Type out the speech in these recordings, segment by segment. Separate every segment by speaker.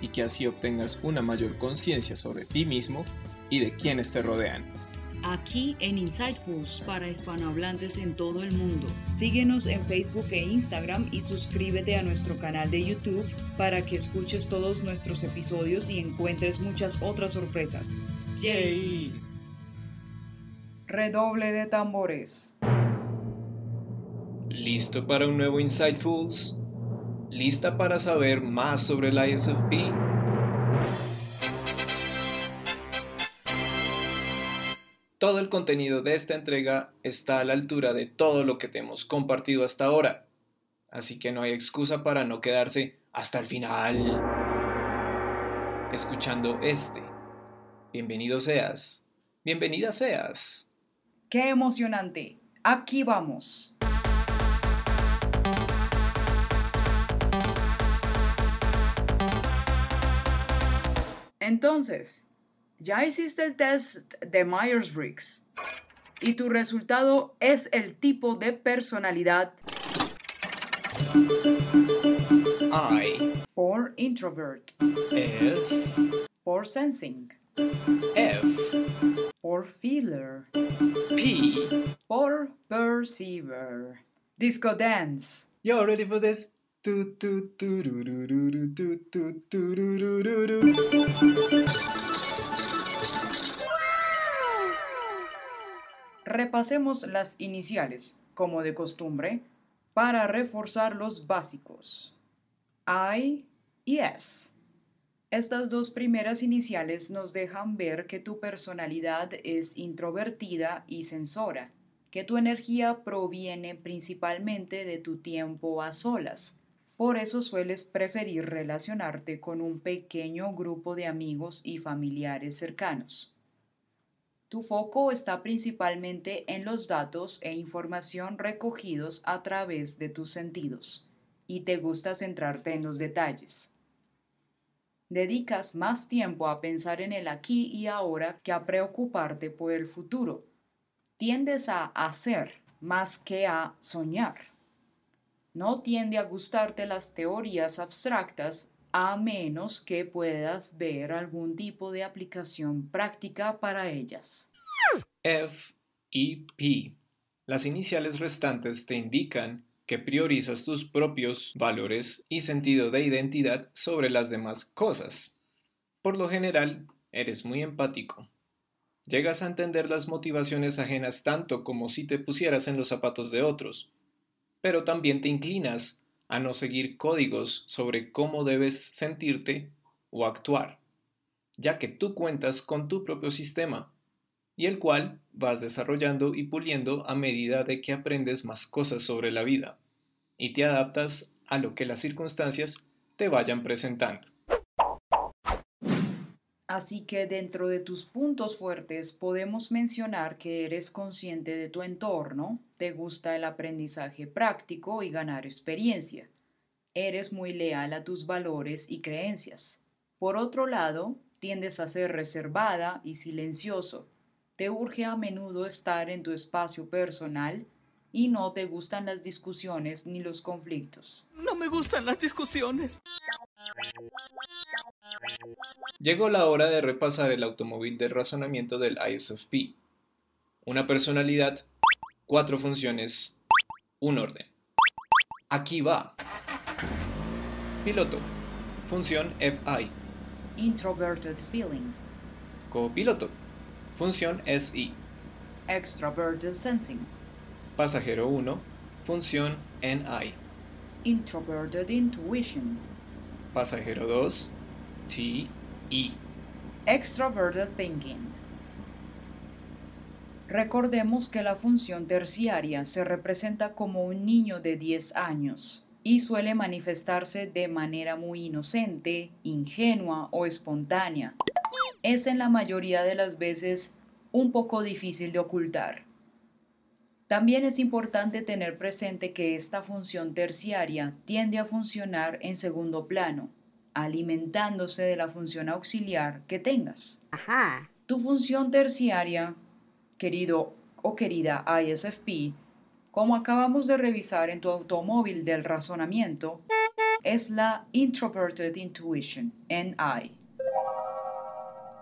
Speaker 1: y que así obtengas una mayor conciencia sobre ti mismo y de quienes te rodean.
Speaker 2: Aquí en Insightfuls para hispanohablantes en todo el mundo. Síguenos en Facebook e Instagram y suscríbete a nuestro canal de YouTube para que escuches todos nuestros episodios y encuentres muchas otras sorpresas.
Speaker 1: ¡Yay!
Speaker 2: Redoble de tambores.
Speaker 1: ¿Listo para un nuevo Insightfuls? ¿Lista para saber más sobre el ISFP? Todo el contenido de esta entrega está a la altura de todo lo que te hemos compartido hasta ahora, así que no hay excusa para no quedarse hasta el final escuchando este. Bienvenido seas, bienvenida seas.
Speaker 2: ¡Qué emocionante! Aquí vamos. Entonces, ya hiciste el test de Myers-Briggs y tu resultado es el tipo de personalidad
Speaker 1: I
Speaker 2: por introvert,
Speaker 1: S
Speaker 2: por sensing,
Speaker 1: F
Speaker 2: por feeler,
Speaker 1: P.
Speaker 2: por perceiver. Disco dance.
Speaker 1: Y'all ready for this?
Speaker 2: Repasemos las iniciales, como de costumbre, para reforzar los básicos. I y S. Estas dos primeras iniciales nos dejan ver que tu personalidad es introvertida y sensora, que tu energía proviene principalmente de tu tiempo a solas. Por eso sueles preferir relacionarte con un pequeño grupo de amigos y familiares cercanos. Tu foco está principalmente en los datos e información recogidos a través de tus sentidos, y te gusta centrarte en los detalles. Dedicas más tiempo a pensar en el aquí y ahora que a preocuparte por el futuro. Tiendes a hacer más que a soñar. No tiende a gustarte las teorías abstractas a menos que puedas ver algún tipo de aplicación práctica para ellas.
Speaker 1: F y P. Las iniciales restantes te indican que priorizas tus propios valores y sentido de identidad sobre las demás cosas. Por lo general, eres muy empático. Llegas a entender las motivaciones ajenas tanto como si te pusieras en los zapatos de otros, pero también te inclinas a no seguir códigos sobre cómo debes sentirte o actuar, ya que tú cuentas con tu propio sistema, y el cual vas desarrollando y puliendo a medida de que aprendes más cosas sobre la vida, y te adaptas a lo que las circunstancias te vayan presentando.
Speaker 2: Así que dentro de tus puntos fuertes podemos mencionar que eres consciente de tu entorno, te gusta el aprendizaje práctico y ganar experiencia. Eres muy leal a tus valores y creencias. Por otro lado, tiendes a ser reservada y silencioso. Te urge a menudo estar en tu espacio personal y no te gustan las discusiones ni los conflictos.
Speaker 3: No me gustan las discusiones.
Speaker 1: Llegó la hora de repasar el automóvil de razonamiento del ISFP. Una personalidad, cuatro funciones, un orden. Aquí va. Piloto. Función FI.
Speaker 2: Introverted feeling,
Speaker 1: Copiloto. Función SI.
Speaker 2: extroverted sensing,
Speaker 1: Pasajero 1. Función NI.
Speaker 2: introverted intuition,
Speaker 1: Pasajero 2. TE.
Speaker 2: extroverted thinking. Recordemos que la función terciaria se representa como un niño de 10 años y suele manifestarse de manera muy inocente, ingenua o espontánea. es en la mayoría de las veces un poco difícil de ocultar. También es importante tener presente que esta función terciaria tiende a funcionar en segundo plano, alimentándose de la función auxiliar que tengas.
Speaker 4: Ajá.
Speaker 2: Tu función terciaria, querido o querida ISFP, como acabamos de revisar en tu automóvil del razonamiento, es la Introverted Intuition, NI.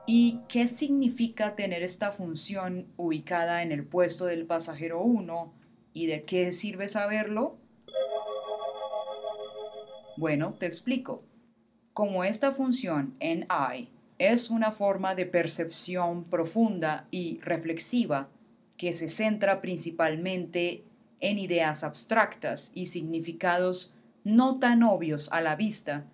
Speaker 2: ¿Y qué significa tener esta función ubicada en el puesto del pasajero 1 y de qué sirve saberlo? Bueno, te explico. Como esta función en I es una forma de percepción profunda y reflexiva que se centra principalmente en ideas abstractas y significados no tan obvios a la vista,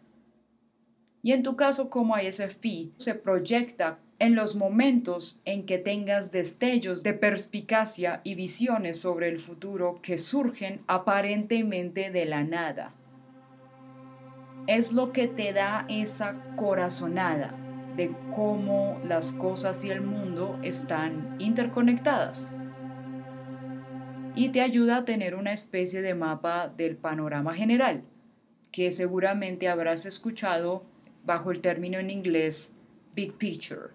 Speaker 2: y en tu caso como ISFP, se proyecta en los momentos en que tengas destellos de perspicacia y visiones sobre el futuro que surgen aparentemente de la nada. Es lo que te da esa corazonada de cómo las cosas y el mundo están interconectadas. Y te ayuda a tener una especie de mapa del panorama general, que seguramente habrás escuchado bajo el término en inglés Big Picture.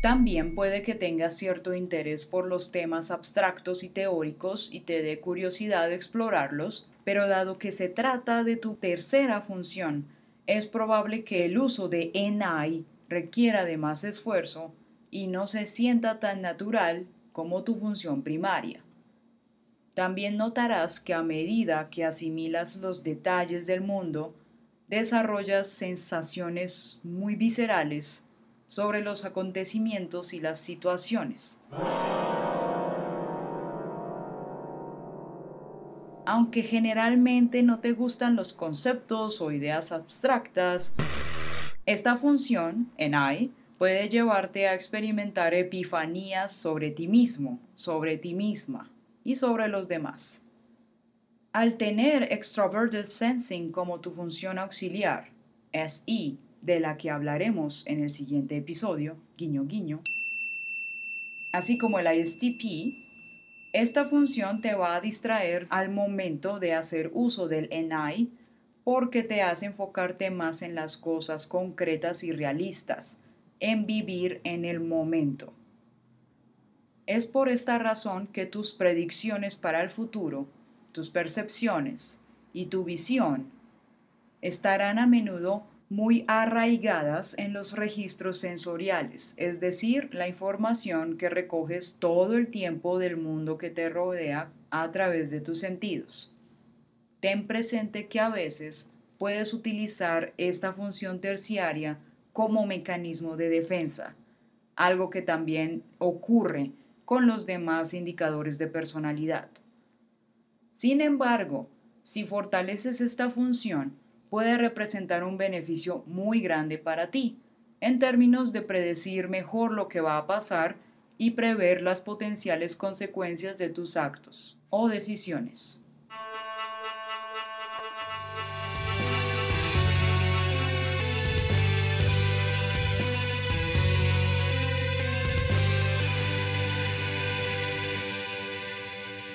Speaker 2: También puede que tengas cierto interés por los temas abstractos y teóricos y te dé curiosidad de explorarlos, pero dado que se trata de tu tercera función, es probable que el uso de NI requiera de más esfuerzo y no se sienta tan natural como tu función primaria. También notarás que a medida que asimilas los detalles del mundo, desarrollas sensaciones muy viscerales sobre los acontecimientos y las situaciones. Aunque generalmente no te gustan los conceptos o ideas abstractas, esta función, en I, puede llevarte a experimentar epifanías sobre ti mismo, sobre ti misma y sobre los demás. Al tener Extroverted Sensing como tu función auxiliar, SI, de la que hablaremos en el siguiente episodio, guiño guiño, así como el ISTP, esta función te va a distraer al momento de hacer uso del NI porque te hace enfocarte más en las cosas concretas y realistas, en vivir en el momento. Es por esta razón que tus predicciones para el futuro, tus percepciones y tu visión estarán a menudo muy arraigadas en los registros sensoriales, es decir, la información que recoges todo el tiempo del mundo que te rodea a través de tus sentidos. Ten presente que a veces puedes utilizar esta función terciaria como mecanismo de defensa, algo que también ocurre con los demás indicadores de personalidad. Sin embargo, si fortaleces esta función, puede representar un beneficio muy grande para ti, en términos de predecir mejor lo que va a pasar y prever las potenciales consecuencias de tus actos o decisiones.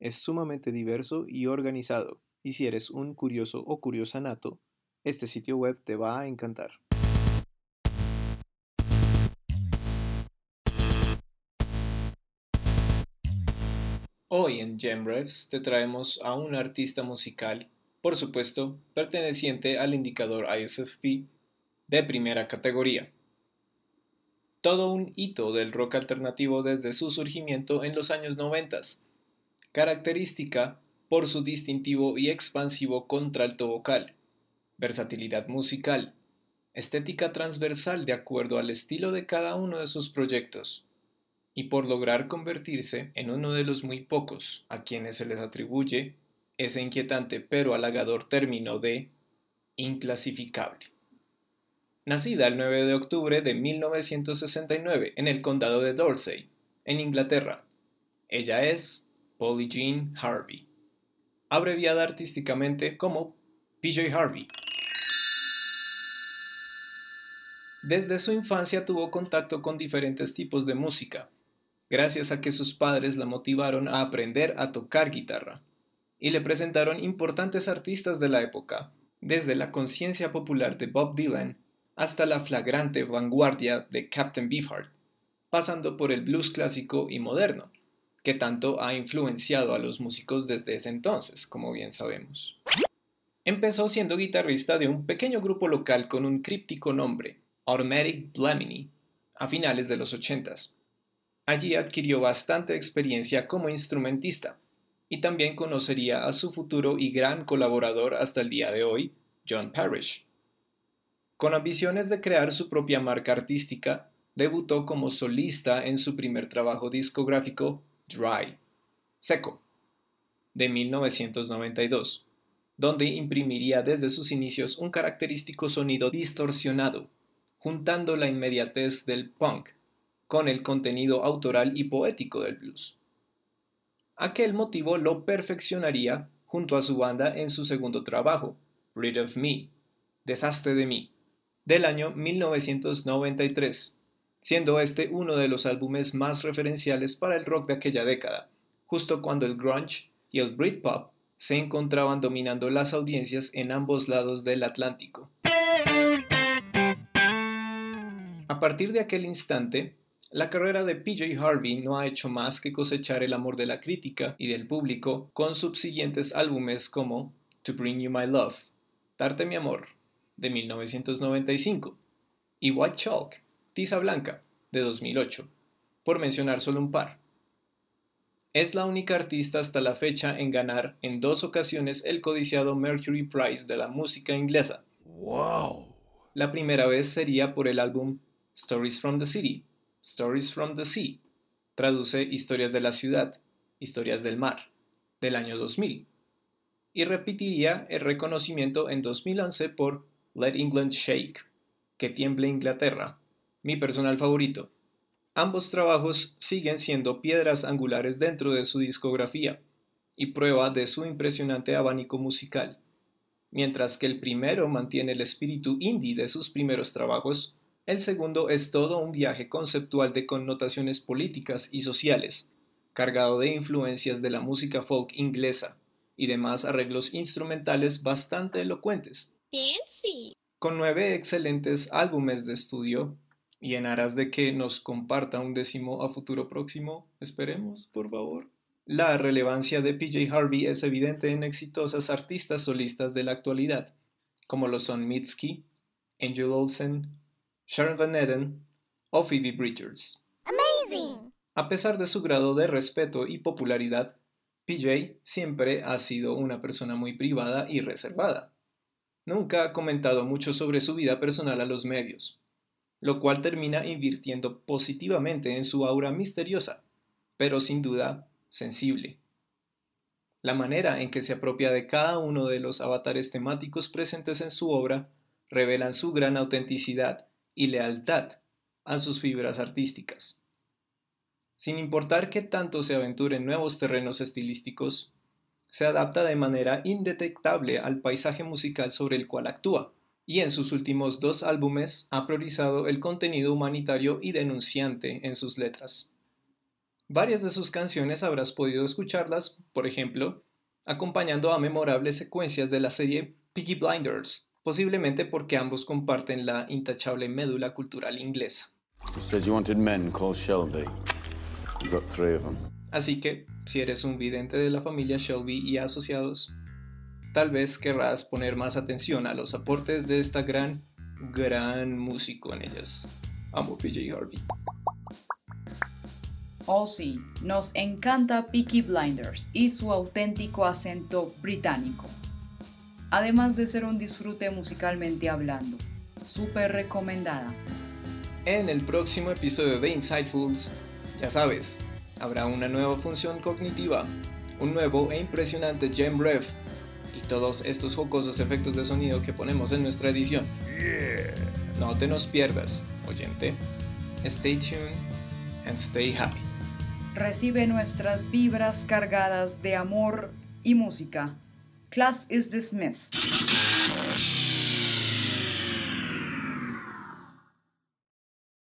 Speaker 1: Es sumamente diverso y organizado, y si eres un curioso o curiosa nato, este sitio web te va a encantar. Hoy en GemRevs te traemos a un artista musical, por supuesto, perteneciente al indicador ISFP de primera categoría. Todo un hito del rock alternativo desde su surgimiento en los años 90 característica por su distintivo y expansivo contralto vocal, versatilidad musical, estética transversal de acuerdo al estilo de cada uno de sus proyectos, y por lograr convertirse en uno de los muy pocos a quienes se les atribuye ese inquietante pero halagador término de inclasificable. Nacida el 9 de octubre de 1969 en el condado de Dorsey, en Inglaterra, ella es Polly Jean Harvey, abreviada artísticamente como PJ Harvey. Desde su infancia tuvo contacto con diferentes tipos de música, gracias a que sus padres la motivaron a aprender a tocar guitarra, y le presentaron importantes artistas de la época, desde la conciencia popular de Bob Dylan hasta la flagrante vanguardia de Captain Beefheart, pasando por el blues clásico y moderno, que tanto ha influenciado a los músicos desde ese entonces, como bien sabemos. Empezó siendo guitarrista de un pequeño grupo local con un críptico nombre, Automatic Blamini, a finales de los 80 Allí adquirió bastante experiencia como instrumentista y también conocería a su futuro y gran colaborador hasta el día de hoy, John Parrish. Con ambiciones de crear su propia marca artística, debutó como solista en su primer trabajo discográfico, Dry, Seco, de 1992, donde imprimiría desde sus inicios un característico sonido distorsionado juntando la inmediatez del punk con el contenido autoral y poético del blues. Aquel motivo lo perfeccionaría junto a su banda en su segundo trabajo, Rid of Me, Desastre de mí, del año 1993, siendo este uno de los álbumes más referenciales para el rock de aquella década, justo cuando el grunge y el Britpop se encontraban dominando las audiencias en ambos lados del Atlántico. A partir de aquel instante, la carrera de PJ Harvey no ha hecho más que cosechar el amor de la crítica y del público con subsiguientes álbumes como To Bring You My Love, Darte mi amor, de 1995, y White Chalk, Tiza Blanca, de 2008, por mencionar solo un par. Es la única artista hasta la fecha en ganar en dos ocasiones el codiciado Mercury Prize de la música inglesa. ¡Wow! La primera vez sería por el álbum Stories from the City, Stories from the Sea, traduce Historias de la Ciudad, Historias del Mar, del año 2000, y repetiría el reconocimiento en 2011 por Let England Shake, Que tiemble Inglaterra, mi personal favorito. Ambos trabajos siguen siendo piedras angulares dentro de su discografía y prueba de su impresionante abanico musical. Mientras que el primero mantiene el espíritu indie de sus primeros trabajos, el segundo es todo un viaje conceptual de connotaciones políticas y sociales, cargado de influencias de la música folk inglesa y demás arreglos instrumentales bastante elocuentes. Con nueve excelentes álbumes de estudio, y en aras de que nos comparta un décimo a futuro próximo, esperemos, por favor. La relevancia de PJ Harvey es evidente en exitosas artistas solistas de la actualidad, como lo son Mitski, Angel Olsen, Sharon Van Etten o Phoebe Bridgers. A pesar de su grado de respeto y popularidad, PJ siempre ha sido una persona muy privada y reservada. Nunca ha comentado mucho sobre su vida personal a los medios, lo cual termina invirtiendo positivamente en su aura misteriosa, pero sin duda sensible. La manera en que se apropia de cada uno de los avatares temáticos presentes en su obra revelan su gran autenticidad y lealtad a sus fibras artísticas. Sin importar qué tanto se aventure en nuevos terrenos estilísticos, se adapta de manera indetectable al paisaje musical sobre el cual actúa, y en sus últimos dos álbumes ha priorizado el contenido humanitario y denunciante en sus letras. Varias de sus canciones habrás podido escucharlas, por ejemplo, acompañando a memorables secuencias de la serie Peaky Blinders, posiblemente porque ambos comparten la intachable médula cultural inglesa. Así que, si eres un vidente de la familia Shelby y asociados, tal vez querrás poner más atención a los aportes de esta gran, gran músico en ellas. Amo PJ Harvey.
Speaker 2: Oh sí, nos encanta Peaky Blinders y su auténtico acento británico además de ser un disfrute musicalmente hablando. súper recomendada.
Speaker 1: En el próximo episodio de Insightfuls, ya sabes, habrá una nueva función cognitiva, un nuevo e impresionante Gem Ref y todos estos jocosos efectos de sonido que ponemos en nuestra edición. No te nos pierdas, oyente. Stay tuned and stay happy.
Speaker 2: Recibe nuestras vibras cargadas de amor y música. Class is dismissed.